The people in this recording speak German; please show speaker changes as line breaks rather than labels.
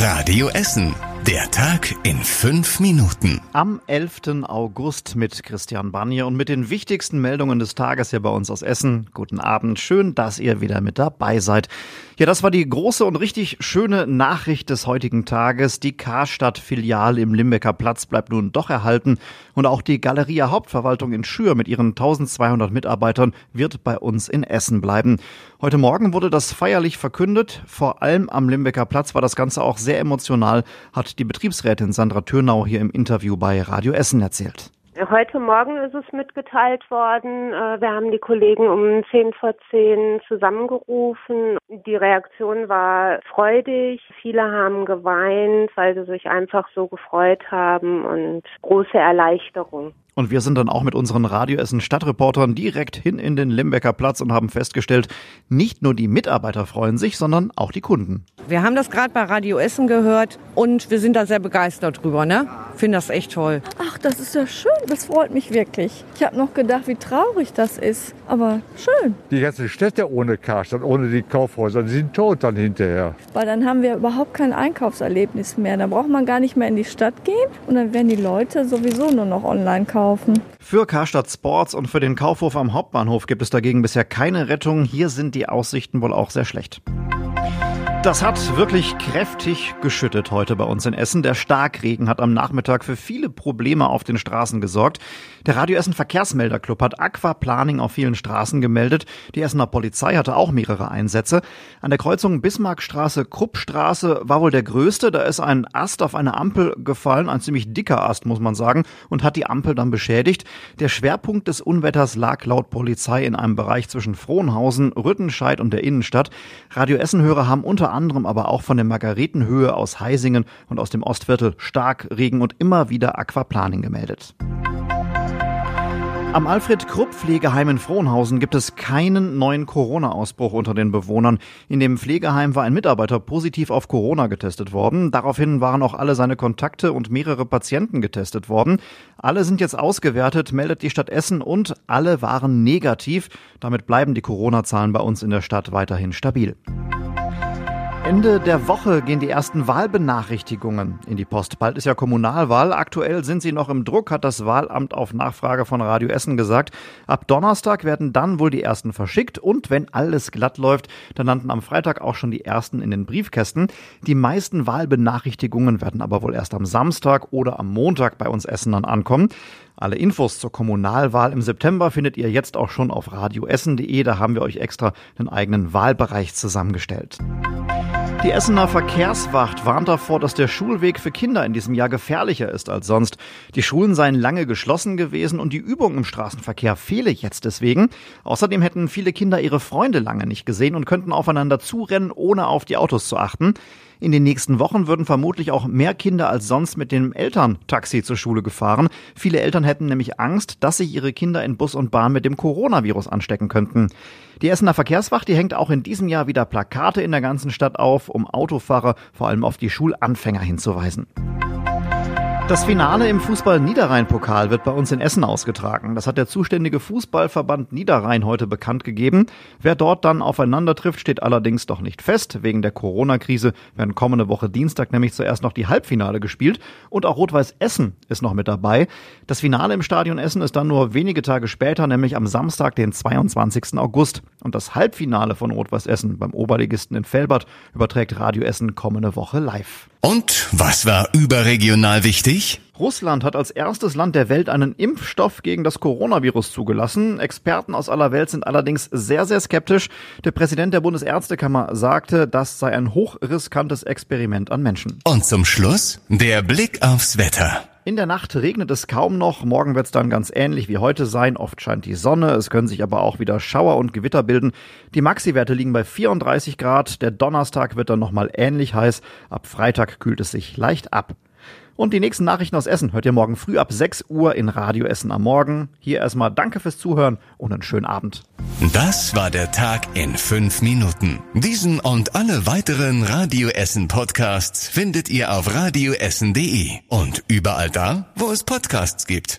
Radio Essen. Der Tag in fünf Minuten.
Am 11. August mit Christian Banier und mit den wichtigsten Meldungen des Tages hier bei uns aus Essen. Guten Abend, schön, dass ihr wieder mit dabei seid. Ja, das war die große und richtig schöne Nachricht des heutigen Tages. Die Karstadt-Filiale im Limbecker Platz bleibt nun doch erhalten und auch die Galeria Hauptverwaltung in Schür mit ihren 1200 Mitarbeitern wird bei uns in Essen bleiben. Heute Morgen wurde das feierlich verkündet. Vor allem am Limbecker Platz war das Ganze auch sehr emotional, hat die Betriebsrätin Sandra Türnau hier im Interview bei Radio Essen erzählt.
Heute Morgen ist es mitgeteilt worden. Äh, wir haben die Kollegen um 10 vor 10 zusammengerufen. Die Reaktion war freudig. Viele haben geweint, weil sie sich einfach so gefreut haben und große Erleichterung.
Und wir sind dann auch mit unseren Radioessen Stadtreportern direkt hin in den Limbecker Platz und haben festgestellt, nicht nur die Mitarbeiter freuen sich, sondern auch die Kunden.
Wir haben das gerade bei Radio Essen gehört und wir sind da sehr begeistert drüber, ne? Finde das echt toll.
Ach, das ist ja schön. Das freut mich wirklich. Ich habe noch gedacht, wie traurig das ist. Aber schön.
Die ganzen Städte ohne Karstadt, ohne die Kaufhäuser, die sind tot dann hinterher.
Weil dann haben wir überhaupt kein Einkaufserlebnis mehr. Da braucht man gar nicht mehr in die Stadt gehen und dann werden die Leute sowieso nur noch online kaufen.
Für Karstadt Sports und für den Kaufhof am Hauptbahnhof gibt es dagegen bisher keine Rettung. Hier sind die Aussichten wohl auch sehr schlecht. Das hat wirklich kräftig geschüttet heute bei uns in Essen. Der Starkregen hat am Nachmittag für viele Probleme auf den Straßen gesorgt. Der Radio Essen Verkehrsmelderclub hat Aquaplaning auf vielen Straßen gemeldet. Die Essener Polizei hatte auch mehrere Einsätze. An der Kreuzung Bismarckstraße, Kruppstraße war wohl der größte. Da ist ein Ast auf eine Ampel gefallen, ein ziemlich dicker Ast, muss man sagen, und hat die Ampel dann beschädigt. Der Schwerpunkt des Unwetters lag laut Polizei in einem Bereich zwischen Frohnhausen, Rüttenscheid und der Innenstadt. Radio Essen-Hörer haben unter anderem aber auch von der Margaretenhöhe aus Heisingen und aus dem Ostviertel stark Regen und immer wieder Aquaplaning gemeldet. Am Alfred Krupp Pflegeheim in Frohnhausen gibt es keinen neuen Corona-Ausbruch unter den Bewohnern. In dem Pflegeheim war ein Mitarbeiter positiv auf Corona getestet worden. Daraufhin waren auch alle seine Kontakte und mehrere Patienten getestet worden. Alle sind jetzt ausgewertet, meldet die Stadt Essen und alle waren negativ. Damit bleiben die Corona-Zahlen bei uns in der Stadt weiterhin stabil. Ende der Woche gehen die ersten Wahlbenachrichtigungen in die Post. Bald ist ja Kommunalwahl. Aktuell sind sie noch im Druck, hat das Wahlamt auf Nachfrage von Radio Essen gesagt. Ab Donnerstag werden dann wohl die ersten verschickt und wenn alles glatt läuft, dann landen am Freitag auch schon die ersten in den Briefkästen. Die meisten Wahlbenachrichtigungen werden aber wohl erst am Samstag oder am Montag bei uns Essenern ankommen. Alle Infos zur Kommunalwahl im September findet ihr jetzt auch schon auf radioessen.de. Da haben wir euch extra einen eigenen Wahlbereich zusammengestellt. Die Essener Verkehrswacht warnt davor, dass der Schulweg für Kinder in diesem Jahr gefährlicher ist als sonst. Die Schulen seien lange geschlossen gewesen und die Übung im Straßenverkehr fehle jetzt deswegen. Außerdem hätten viele Kinder ihre Freunde lange nicht gesehen und könnten aufeinander zurennen, ohne auf die Autos zu achten. In den nächsten Wochen würden vermutlich auch mehr Kinder als sonst mit dem Elterntaxi zur Schule gefahren. Viele Eltern hätten nämlich Angst, dass sich ihre Kinder in Bus und Bahn mit dem Coronavirus anstecken könnten. Die Essener Verkehrswacht, die hängt auch in diesem Jahr wieder Plakate in der ganzen Stadt auf, um Autofahrer vor allem auf die Schulanfänger hinzuweisen. Das Finale im Fußball-Niederrhein-Pokal wird bei uns in Essen ausgetragen. Das hat der zuständige Fußballverband Niederrhein heute bekannt gegeben. Wer dort dann aufeinander trifft, steht allerdings doch nicht fest. Wegen der Corona-Krise werden kommende Woche Dienstag nämlich zuerst noch die Halbfinale gespielt. Und auch Rot-Weiß Essen ist noch mit dabei. Das Finale im Stadion Essen ist dann nur wenige Tage später, nämlich am Samstag, den 22. August. Und das Halbfinale von Rot-Weiß Essen beim Oberligisten in Felbert überträgt Radio Essen kommende Woche live.
Und was war überregional wichtig?
Russland hat als erstes Land der Welt einen Impfstoff gegen das Coronavirus zugelassen. Experten aus aller Welt sind allerdings sehr, sehr skeptisch. Der Präsident der Bundesärztekammer sagte, das sei ein hochriskantes Experiment an Menschen.
Und zum Schluss der Blick aufs Wetter.
In der Nacht regnet es kaum noch, morgen wird es dann ganz ähnlich wie heute sein. Oft scheint die Sonne, es können sich aber auch wieder Schauer und Gewitter bilden. Die Maxi-Werte liegen bei 34 Grad, der Donnerstag wird dann nochmal ähnlich heiß, ab Freitag kühlt es sich leicht ab. Und die nächsten Nachrichten aus Essen hört ihr morgen früh ab 6 Uhr in Radio Essen am Morgen. Hier erstmal danke fürs Zuhören und einen schönen Abend.
Das war der Tag in fünf Minuten. Diesen und alle weiteren Radio Essen Podcasts findet ihr auf radioessen.de und überall da, wo es Podcasts gibt.